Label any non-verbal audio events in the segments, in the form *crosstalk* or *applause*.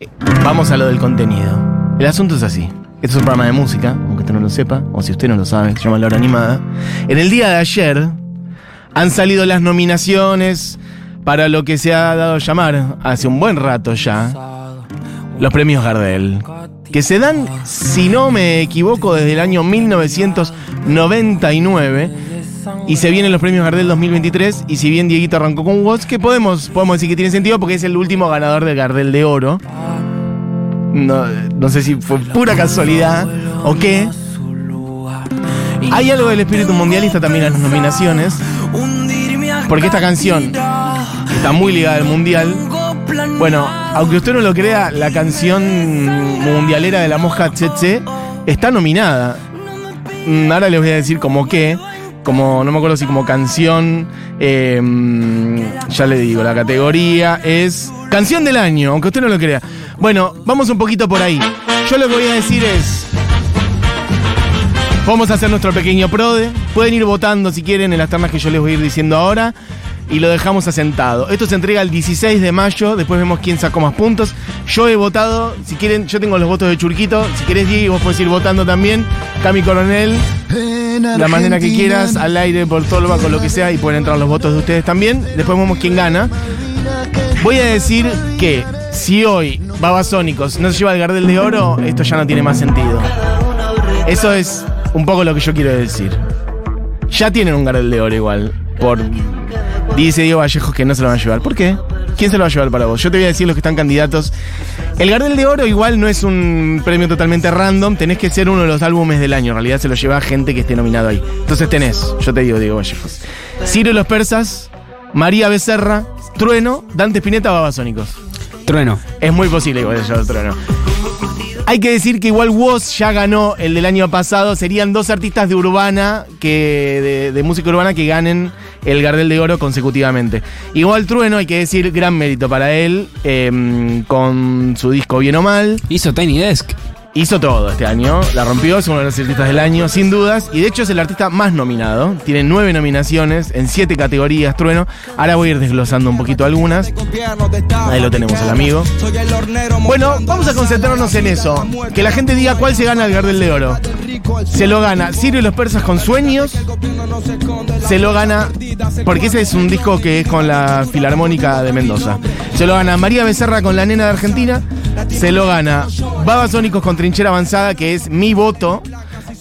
Eh, Vamos a lo del contenido. El asunto es así. Este es un programa de música, aunque usted no lo sepa, o si usted no lo sabe, se llama La Hora Animada. En el día de ayer han salido las nominaciones para lo que se ha dado a llamar hace un buen rato ya, los premios Gardel. Que se dan, si no me equivoco, desde el año 1999. Y se vienen los premios Gardel 2023. Y si bien Dieguito arrancó con Watts, que podemos, podemos decir que tiene sentido porque es el último ganador del Gardel de Oro. No, no sé si fue pura casualidad o qué. Hay algo del espíritu mundialista también en las nominaciones. Porque esta canción está muy ligada al mundial. Bueno, aunque usted no lo crea, la canción mundialera de la mosca Cheche está nominada. Mm, Ahora les voy a decir como qué. Como, no me acuerdo si como canción. eh, ya le digo, la categoría es Canción del año, aunque usted no lo crea. Bueno, vamos un poquito por ahí. Yo lo que voy a decir es. Vamos a hacer nuestro pequeño prode. Pueden ir votando si quieren en las ternas que yo les voy a ir diciendo ahora. Y lo dejamos asentado. Esto se entrega el 16 de mayo. Después vemos quién sacó más puntos. Yo he votado. Si quieren, yo tengo los votos de Churquito. Si querés, Diego, vos podés ir votando también. Cami Coronel. La manera que quieras, al aire, por lo con lo que sea. Y pueden entrar los votos de ustedes también. Después vemos quién gana. Voy a decir que si hoy Babasónicos no se lleva el Gardel de Oro, esto ya no tiene más sentido. Eso es un poco lo que yo quiero decir. Ya tienen un Gardel de Oro igual. Por. Dice Diego Vallejos que no se lo van a llevar. ¿Por qué? ¿Quién se lo va a llevar para vos? Yo te voy a decir los que están candidatos. El Gardel de Oro igual no es un premio totalmente random. Tenés que ser uno de los álbumes del año. En realidad se lo lleva gente que esté nominado ahí. Entonces tenés, yo te digo Diego Vallejos. Ciro y los Persas, María Becerra, Trueno, Dante Spinetta, Babasónicos. Trueno. Es muy posible a llevar Trueno. Hay que decir que igual Woz ya ganó el del año pasado. Serían dos artistas de urbana, que de, de música urbana, que ganen el Gardel de Oro consecutivamente. Igual Trueno, hay que decir, gran mérito para él, eh, con su disco Bien o Mal. Hizo Tiny Desk. Hizo todo este año, la rompió, es uno de los artistas del año, sin dudas, y de hecho es el artista más nominado. Tiene nueve nominaciones en siete categorías, Trueno. Ahora voy a ir desglosando un poquito algunas. Ahí lo tenemos, el amigo. Bueno, vamos a concentrarnos en eso. Que la gente diga cuál se gana el Gardel de Oro. Se lo gana Sirio y los persas con sueños. Se lo gana, porque ese es un disco que es con la Filarmónica de Mendoza. Se lo gana María Becerra con La Nena de Argentina. Se lo gana Babasónicos con Trinchera Avanzada, que es mi voto.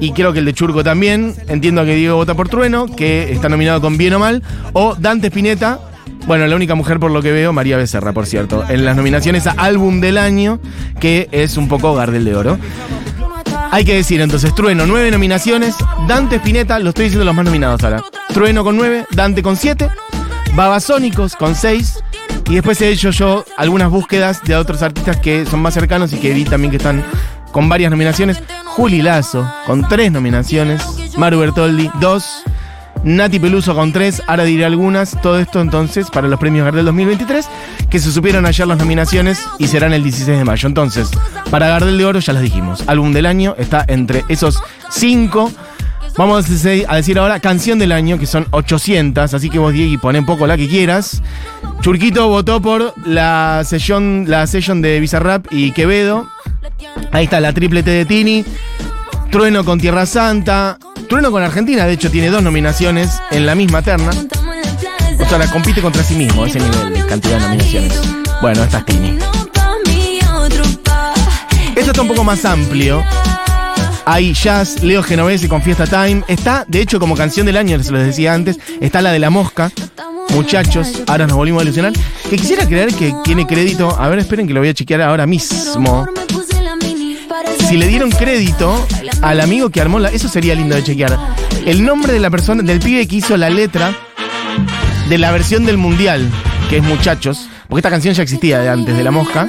Y creo que el de Churco también. Entiendo que Diego vota por Trueno, que está nominado con Bien o Mal. O Dante Spinetta. Bueno, la única mujer por lo que veo, María Becerra, por cierto. En las nominaciones a Álbum del Año, que es un poco Gardel de Oro. Hay que decir entonces, Trueno, nueve nominaciones. Dante Spinetta, lo estoy diciendo los más nominados ahora. Trueno con nueve, Dante con siete. Babasónicos con seis. Y después he hecho yo algunas búsquedas de otros artistas que son más cercanos y que vi también que están con varias nominaciones. Juli Lazo con tres nominaciones. Maru Bertoldi, dos. Nati Peluso con tres, ahora diré algunas. Todo esto entonces para los premios Gardel 2023, que se supieron ayer las nominaciones y serán el 16 de mayo. Entonces, para Gardel de Oro ya las dijimos. Álbum del año está entre esos cinco. Vamos a decir- ahora canción del año, que son 800, así que vos, Diego, poné poco la que quieras. Churquito votó por la sesión, la session de Bizarrap y Quevedo. Ahí está la triplete de Tini. Trueno con Tierra Santa. Trueno con Argentina, de hecho, tiene dos nominaciones en la misma terna. O sea, compite contra sí mismo, ese nivel de cantidad de nominaciones. Bueno, esta es Tini. Esto está un poco más amplio. Hay jazz, Leo Genovese con Fiesta Time. Está, de hecho, como canción del año, se los decía antes, está la de la mosca. Muchachos, ahora nos volvimos a ilusionar. Que quisiera creer que tiene crédito. A ver, esperen que lo voy a chequear ahora mismo. Si le dieron crédito al amigo que armó la. Eso sería lindo de chequear. El nombre de la persona, del pibe que hizo la letra de la versión del mundial, que es Muchachos. Porque esta canción ya existía de antes de la mosca.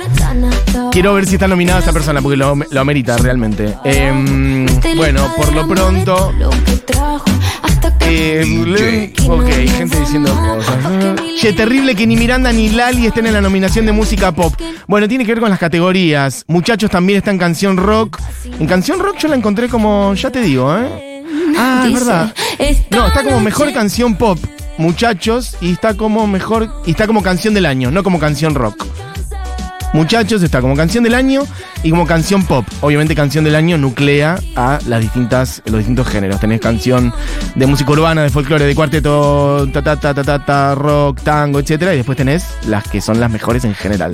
Quiero ver si está nominada esa persona, porque lo, lo amerita realmente. Em, bueno, por lo pronto. Eh, ok, gente diciendo cosas. Che, terrible que ni Miranda ni Lali estén en la nominación de música pop. Bueno, tiene que ver con las categorías. Muchachos también está en canción rock. En canción rock yo la encontré como, ya te digo, ¿eh? Ah, es verdad. No, está como mejor canción pop, muchachos, y está como mejor, y está como canción del año, no como canción rock. Muchachos está como canción del año y como canción pop. Obviamente canción del año nuclea a las distintas, los distintos géneros. Tenés canción de música urbana, de folclore, de cuarteto, ta ta ta ta ta, ta rock, tango, etcétera, y después tenés las que son las mejores en general.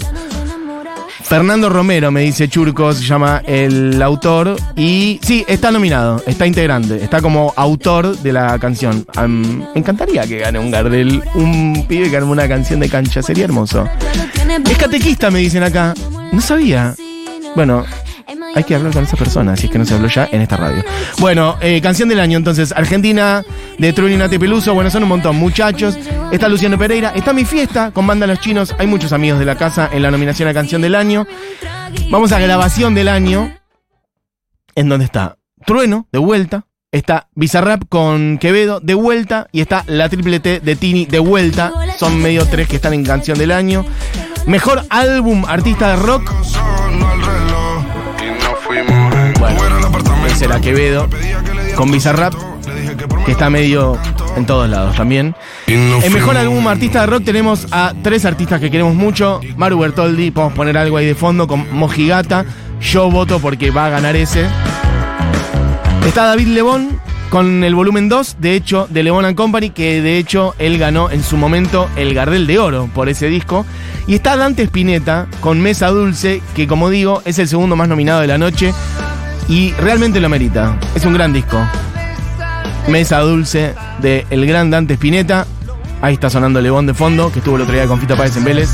Fernando Romero, me dice Churco, se llama el autor. Y sí, está nominado, está integrante, está como autor de la canción. me encantaría que gane un Gardel, un pibe que gane una canción de cancha, sería hermoso. Es catequista, me dicen acá. No sabía. Bueno, hay que hablar con esa persona, si es que no se habló ya en esta radio. Bueno, eh, canción del año entonces, Argentina de Truni Nate Peluso, bueno, son un montón, muchachos. Está Luciano Pereira, está mi fiesta con banda Los Chinos, hay muchos amigos de la casa en la nominación a canción del año. Vamos a grabación del año, en donde está Trueno, de vuelta, está Bizarrap con Quevedo, de vuelta, y está la triple T de Tini, de vuelta. Son medio tres que están en canción del año. Mejor álbum artista de rock. Bueno, ese era Quevedo con Bizarrap, que está medio en todos lados también. En mejor álbum artista de rock tenemos a tres artistas que queremos mucho. Maru Bertoldi, podemos poner algo ahí de fondo con Mojigata. Yo voto porque va a ganar ese. Está David Lebón con el volumen 2, de hecho, de Lebón and Company, que de hecho él ganó en su momento el Gardel de Oro por ese disco. Y está Dante Spinetta con Mesa Dulce, que como digo, es el segundo más nominado de la noche. Y realmente lo merita. Es un gran disco. Mesa Dulce de El Gran Dante Spinetta. Ahí está sonando Lebón de fondo, que estuvo el otro día con Fito Páez en Vélez.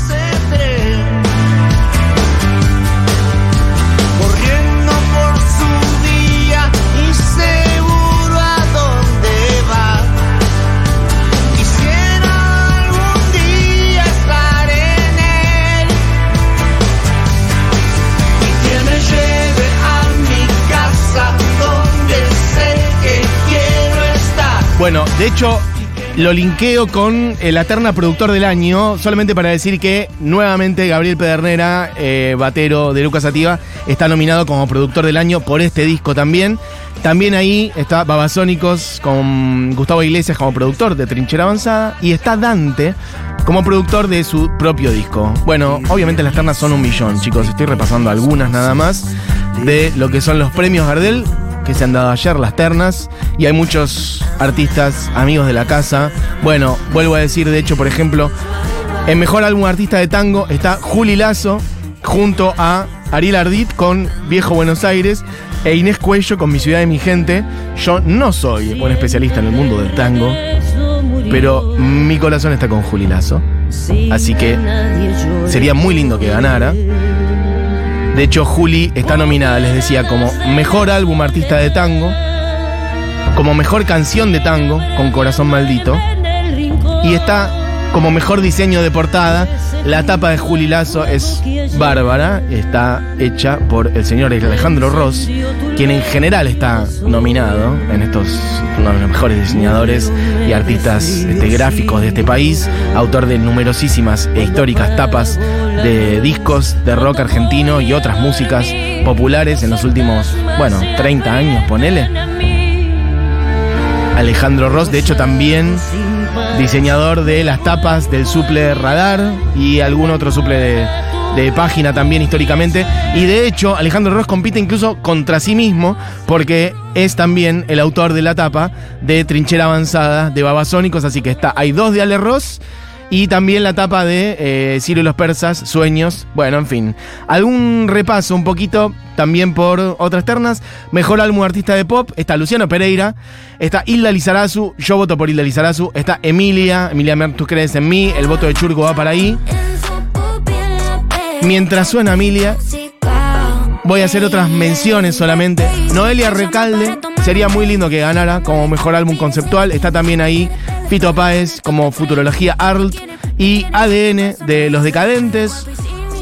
De hecho, lo linkeo con el Aterna Productor del Año, solamente para decir que nuevamente Gabriel Pedernera, eh, batero de Lucas Ativa, está nominado como productor del año por este disco también. También ahí está Babasónicos con Gustavo Iglesias como productor de Trinchera Avanzada y está Dante como productor de su propio disco. Bueno, obviamente las ternas son un millón, chicos. Estoy repasando algunas nada más de lo que son los premios Gardel que se han dado ayer, las ternas, y hay muchos artistas, amigos de la casa. Bueno, vuelvo a decir, de hecho, por ejemplo, el mejor álbum artista de tango está Juli Lazo, junto a Ariel Ardit con Viejo Buenos Aires e Inés Cuello con Mi Ciudad y Mi Gente. Yo no soy un especialista en el mundo del tango, pero mi corazón está con Juli Lazo. Así que sería muy lindo que ganara. De hecho, Juli está nominada, les decía, como mejor álbum artista de tango, como mejor canción de tango, con Corazón Maldito, y está como mejor diseño de portada. La tapa de Juli Lazo es bárbara, está hecha por el señor Alejandro Ross, quien en general está nominado en estos uno de los mejores diseñadores y artistas este, gráficos de este país, autor de numerosísimas e históricas tapas de discos de rock argentino y otras músicas populares en los últimos, bueno, 30 años, ponele. Alejandro Ross, de hecho también diseñador de las tapas del suple Radar y algún otro suple de, de página también históricamente. Y de hecho, Alejandro Ross compite incluso contra sí mismo porque es también el autor de la tapa de Trinchera Avanzada de Babasónicos. Así que está, hay dos de Ale Ross y también la tapa de eh, Ciro y los Persas, Sueños. Bueno, en fin. Algún repaso un poquito también por otras ternas. Mejor álbum artista de pop. Está Luciano Pereira. Está Hilda Lizarazu. Yo voto por Hilda Lizarazu. Está Emilia. Emilia, tú crees en mí. El voto de Churco va para ahí. Mientras suena Emilia, voy a hacer otras menciones solamente. Noelia Recalde. Sería muy lindo que ganara como mejor álbum conceptual. Está también ahí Fito Páez como Futurología Art y ADN de Los Decadentes.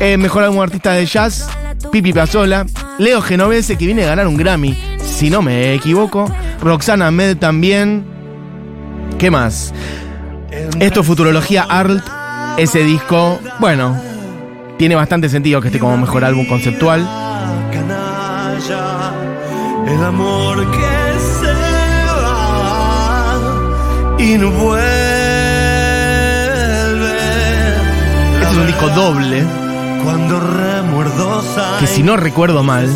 Eh, mejor álbum artista de jazz, Pipi Pazola. Leo Genovese, que viene a ganar un Grammy, si no me equivoco. Roxana Med también. ¿Qué más? Esto es Futurología Art. Ese disco, bueno, tiene bastante sentido que esté como mejor álbum conceptual. Y no vuelve. Este es un disco doble. que si no recuerdo mal,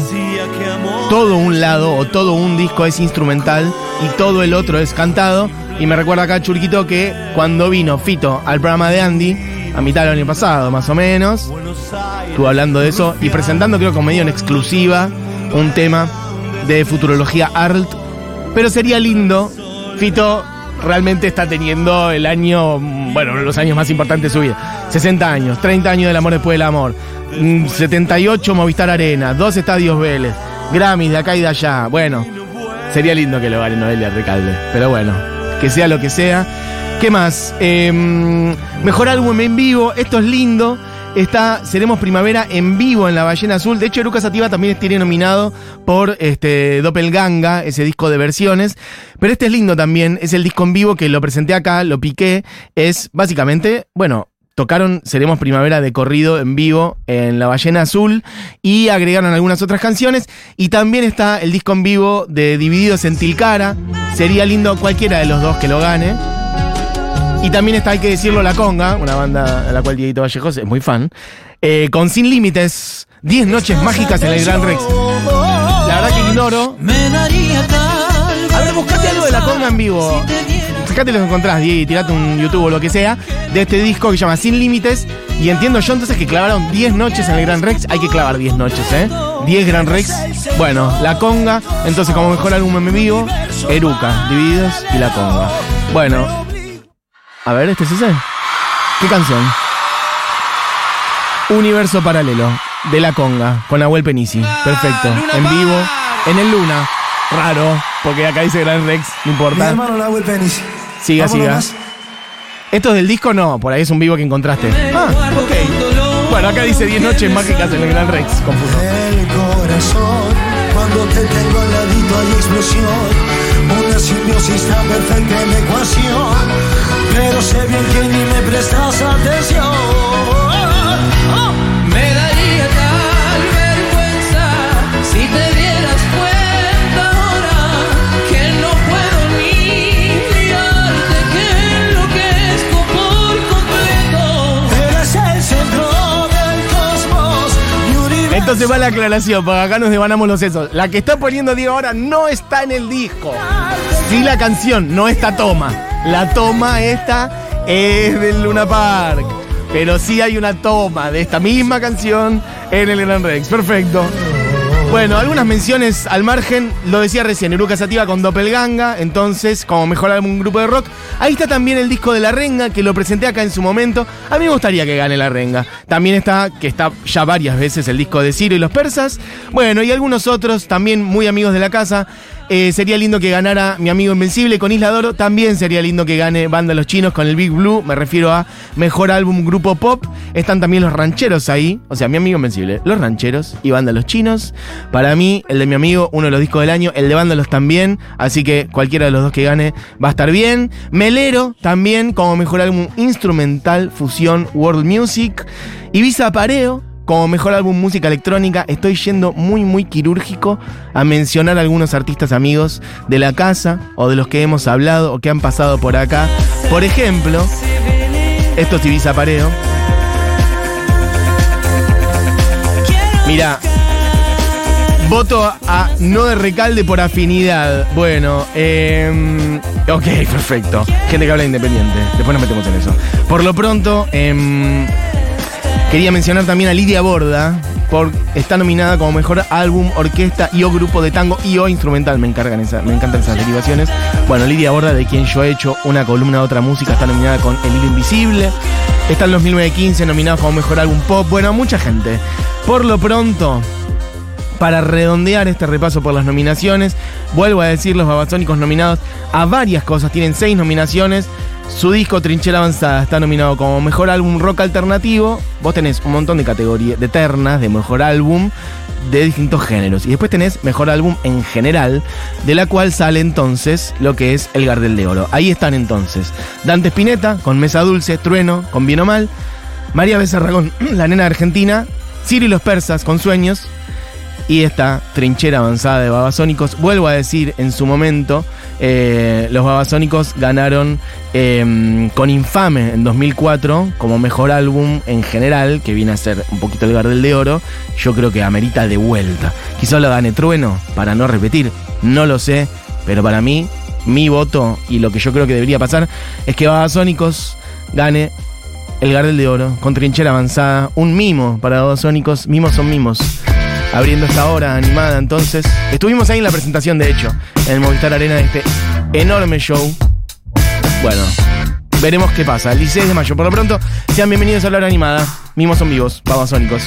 todo un lado o todo un disco es instrumental y todo el otro es cantado. Y me recuerda acá Churquito que cuando vino Fito al programa de Andy, a mitad del año pasado más o menos, estuvo hablando de eso y presentando creo como medio en exclusiva un tema de futurología art. Pero sería lindo, Fito realmente está teniendo el año, bueno, los años más importantes de su vida. 60 años, 30 años del amor después del amor, 78 mm, Movistar Arena, dos estadios Vélez, Grammys de acá y de allá. Bueno, sería lindo que lo gane Noelia Recalde, pero bueno, que sea lo que sea. ¿Qué más? Em, mejor álbum en vivo, esto es lindo está Seremos Primavera en vivo en La Ballena Azul. De hecho, Eruca Sativa también tiene nominado por este Doppelganga, ese disco de versiones. Pero este es lindo también, es el disco en vivo que lo presenté acá, lo piqué. Es básicamente, bueno, tocaron Seremos Primavera de corrido en vivo en La Ballena Azul y agregaron algunas otras canciones. Y también está el disco en vivo de Divididos en Tilcara. Sería lindo cualquiera de los dos que lo gane. Y también está, hay que decirlo, La Conga, una banda a la cual Dieguito Vallejos es muy fan, eh, con Sin Límites, 10 noches mágicas en el Gran Rex. La verdad que ignoro. A ver, buscate algo de La Conga en vivo. Fíjate lo que encontrás, Diego, y tirate un YouTube o lo que sea, de este disco que se llama Sin Límites. Y entiendo yo entonces que clavaron 10 noches en el Gran Rex. Hay que clavar 10 noches, ¿eh? 10 Gran Rex. Bueno, La Conga. Entonces, como mejor álbum en vivo, Eruca, Divididos y La Conga. Bueno, a ver, ¿este es ese? ¿Qué canción? Universo Paralelo, de La Conga, con Nahuel Penisi. Perfecto. En vivo, en el Luna. Raro, porque acá dice Gran Rex, no importa. Mi hermano Nahuel Penisi. Siga, siga. ¿Esto es del disco? No, por ahí es un vivo que encontraste. Ah, ok. Bueno, acá dice 10 noches mágicas en el Gran Rex, confuso. El corazón, cuando te tengo al ladito hay explosión. Una simbiosis tan perfecta en la ecuación sé bien que ni me prestas atención. Me daría tal vergüenza si te dieras cuenta ahora que no puedo ni mirarte, que enloquezco por completo. Eres el centro del cosmos. Entonces va la aclaración, porque acá nos devanamos los sesos. La que está poniendo Diego ahora no está en el disco. Sí la canción, no está toma. La toma esta es del Luna Park. Pero sí hay una toma de esta misma canción en el Gran Rex. Perfecto. Bueno, algunas menciones al margen, lo decía recién, Eruca Sativa con Doppelganga, entonces como mejor álbum grupo de rock. Ahí está también el disco de La Renga, que lo presenté acá en su momento. A mí me gustaría que gane La Renga. También está, que está ya varias veces, el disco de Ciro y los Persas. Bueno, y algunos otros también muy amigos de la casa. Eh, sería lindo que ganara mi amigo Invencible con Isla Doro. También sería lindo que gane Banda Los Chinos con el Big Blue. Me refiero a Mejor Álbum Grupo Pop. Están también los rancheros ahí. O sea, mi amigo Invencible, los rancheros y Banda Los Chinos. Para mí, el de mi amigo, uno de los discos del año. El de Banda Los también. Así que cualquiera de los dos que gane va a estar bien. Melero también como Mejor Álbum Instrumental Fusión World Music. Ibiza Pareo como mejor álbum música electrónica, estoy yendo muy, muy quirúrgico a mencionar a algunos artistas amigos de la casa o de los que hemos hablado o que han pasado por acá. Por ejemplo, esto es Ibiza Pareo. Mira, voto a no de recalde por afinidad. Bueno, eh, ok, perfecto. Gente que habla independiente. Después nos metemos en eso. Por lo pronto, eh, Quería mencionar también a Lidia Borda, por, está nominada como mejor álbum, orquesta y o grupo de tango y o instrumental. Me, encargan me encantan esas derivaciones. Bueno, Lidia Borda, de quien yo he hecho una columna de otra música, está nominada con El Hilo Invisible. Está en 2015 nominado como mejor álbum pop. Bueno, mucha gente. Por lo pronto, para redondear este repaso por las nominaciones, vuelvo a decir los babasónicos nominados a varias cosas. Tienen seis nominaciones. Su disco Trinchera Avanzada está nominado como Mejor Álbum Rock Alternativo. Vos tenés un montón de categorías, de ternas, de Mejor Álbum de distintos géneros. Y después tenés Mejor Álbum en general, de la cual sale entonces lo que es El Gardel de Oro. Ahí están entonces Dante Spinetta con Mesa Dulce, Trueno con Bien o Mal, María Becerra con *clears throat* La Nena Argentina, Ciro y los Persas con Sueños, y esta trinchera avanzada de Babasónicos. Vuelvo a decir, en su momento, eh, los Babasónicos ganaron em, con Infame en 2004 como mejor álbum en general, que viene a ser un poquito el Gardel de Oro. Yo creo que amerita de vuelta. Quizás lo gane Trueno, para no repetir, no lo sé, pero para mí, mi voto y lo que yo creo que debería pasar es que Babasónicos gane el Gardel de Oro con trinchera avanzada. Un mimo para Babasónicos. Mimos son mimos abriendo esta hora animada. Entonces, estuvimos ahí en la presentación, de hecho, en el Movistar Arena de este enorme show. Bueno, veremos qué pasa. El 16 de mayo. Por lo pronto, sean bienvenidos a la hora animada. Mimos son vivos, babasónicos.